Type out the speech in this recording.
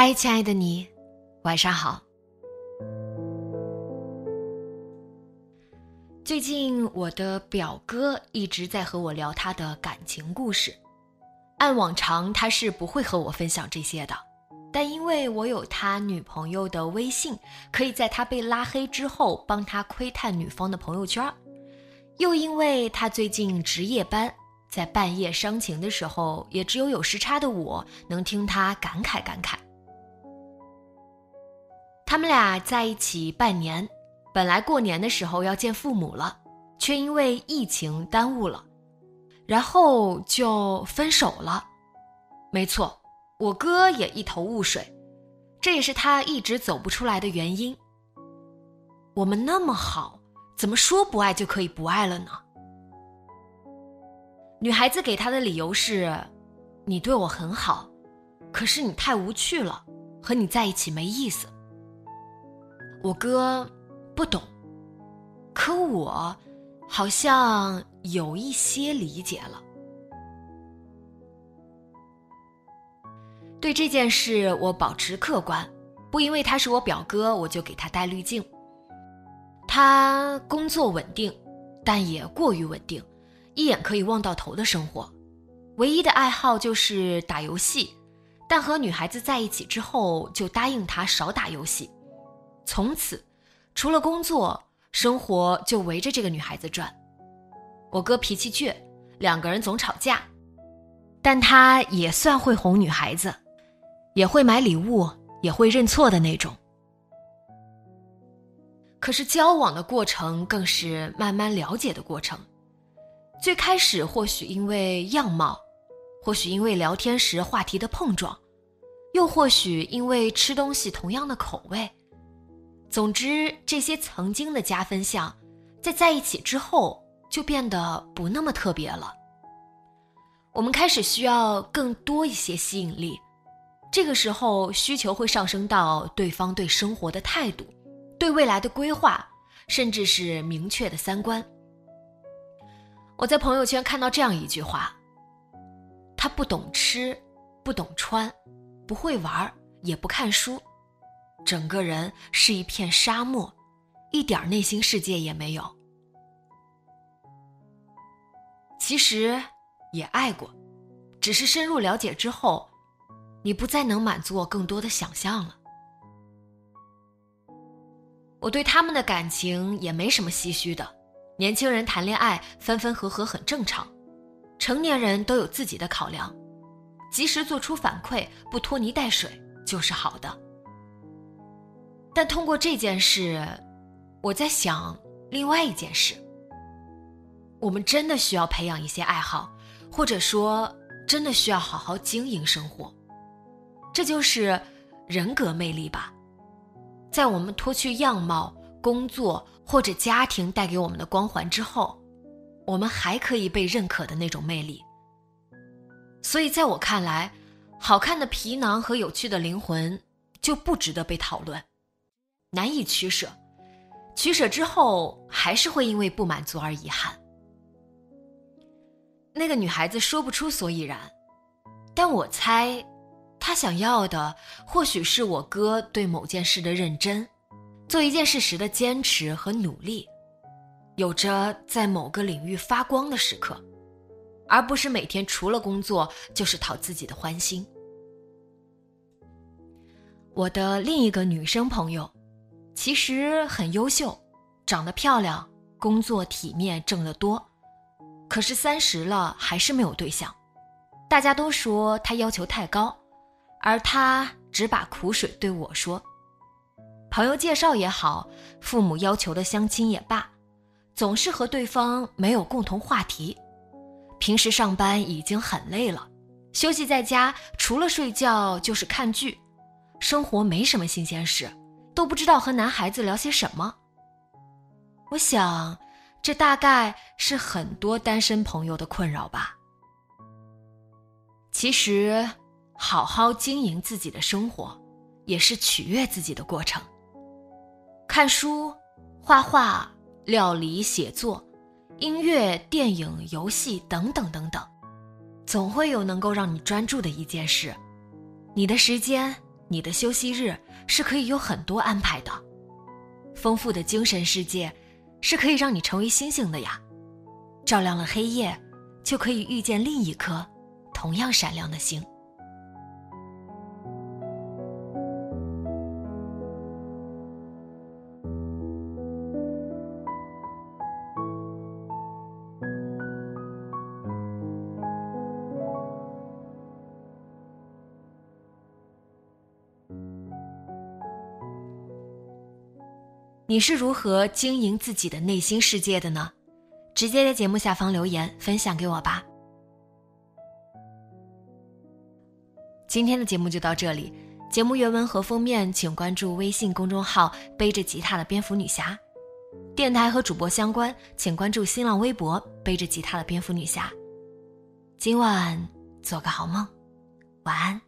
嗨，亲爱的你，晚上好。最近我的表哥一直在和我聊他的感情故事，按往常他是不会和我分享这些的，但因为我有他女朋友的微信，可以在他被拉黑之后帮他窥探女方的朋友圈，又因为他最近值夜班，在半夜伤情的时候，也只有有时差的我能听他感慨感慨。他们俩在一起半年，本来过年的时候要见父母了，却因为疫情耽误了，然后就分手了。没错，我哥也一头雾水，这也是他一直走不出来的原因。我们那么好，怎么说不爱就可以不爱了呢？女孩子给他的理由是：你对我很好，可是你太无趣了，和你在一起没意思。我哥不懂，可我好像有一些理解了。对这件事，我保持客观，不因为他是我表哥，我就给他戴滤镜。他工作稳定，但也过于稳定，一眼可以望到头的生活。唯一的爱好就是打游戏，但和女孩子在一起之后，就答应他少打游戏。从此，除了工作，生活就围着这个女孩子转。我哥脾气倔，两个人总吵架，但他也算会哄女孩子，也会买礼物，也会认错的那种。可是交往的过程更是慢慢了解的过程。最开始或许因为样貌，或许因为聊天时话题的碰撞，又或许因为吃东西同样的口味。总之，这些曾经的加分项，在在一起之后就变得不那么特别了。我们开始需要更多一些吸引力，这个时候需求会上升到对方对生活的态度、对未来的规划，甚至是明确的三观。我在朋友圈看到这样一句话：他不懂吃，不懂穿，不会玩，也不看书。整个人是一片沙漠，一点内心世界也没有。其实也爱过，只是深入了解之后，你不再能满足我更多的想象了。我对他们的感情也没什么唏嘘的，年轻人谈恋爱分分合合很正常，成年人都有自己的考量，及时做出反馈，不拖泥带水就是好的。但通过这件事，我在想另外一件事。我们真的需要培养一些爱好，或者说，真的需要好好经营生活。这就是人格魅力吧。在我们脱去样貌、工作或者家庭带给我们的光环之后，我们还可以被认可的那种魅力。所以，在我看来，好看的皮囊和有趣的灵魂就不值得被讨论。难以取舍，取舍之后还是会因为不满足而遗憾。那个女孩子说不出所以然，但我猜，她想要的或许是我哥对某件事的认真，做一件事时的坚持和努力，有着在某个领域发光的时刻，而不是每天除了工作就是讨自己的欢心。我的另一个女生朋友。其实很优秀，长得漂亮，工作体面，挣得多，可是三十了还是没有对象。大家都说他要求太高，而他只把苦水对我说。朋友介绍也好，父母要求的相亲也罢，总是和对方没有共同话题。平时上班已经很累了，休息在家除了睡觉就是看剧，生活没什么新鲜事，都不知道和男孩子聊些什么。我想，这大概是很多单身朋友的困扰吧。其实，好好经营自己的生活，也是取悦自己的过程。看书、画画、料理、写作、音乐、电影、游戏等等等等，总会有能够让你专注的一件事。你的时间、你的休息日是可以有很多安排的，丰富的精神世界。是可以让你成为星星的呀，照亮了黑夜，就可以遇见另一颗同样闪亮的星。你是如何经营自己的内心世界的呢？直接在节目下方留言分享给我吧。今天的节目就到这里，节目原文和封面请关注微信公众号“背着吉他的蝙蝠女侠”，电台和主播相关请关注新浪微博“背着吉他的蝙蝠女侠”。今晚做个好梦，晚安。